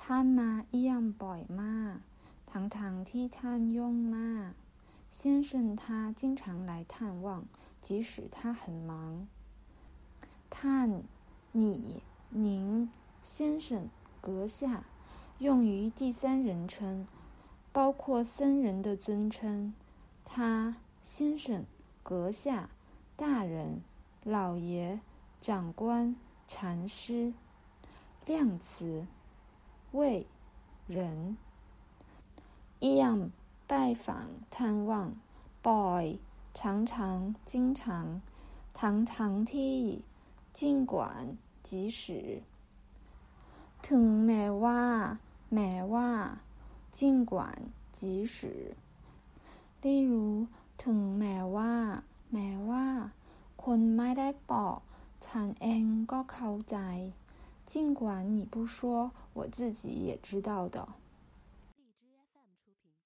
ท่านมาเยี่ยมบ่อยมากทั้งๆที่ท่านยุ่งมาก先生他经常来探望，即使他很忙。ท่าน你您先生阁下用于第三人称，包括僧人的尊称。他先生阁下大人老爷长官禅师。量词 为人一样。拜访、探望，boy，常常、经常，堂堂ที่尽管、即使，ถึงแม้ว่าแม้ว่า尽管、即使，例如ถึงแม้ว่าแม้ว่าคุณไม่ได้บอกฉันเองก็เข้าใจ 尽管你不说，我自己也知道的。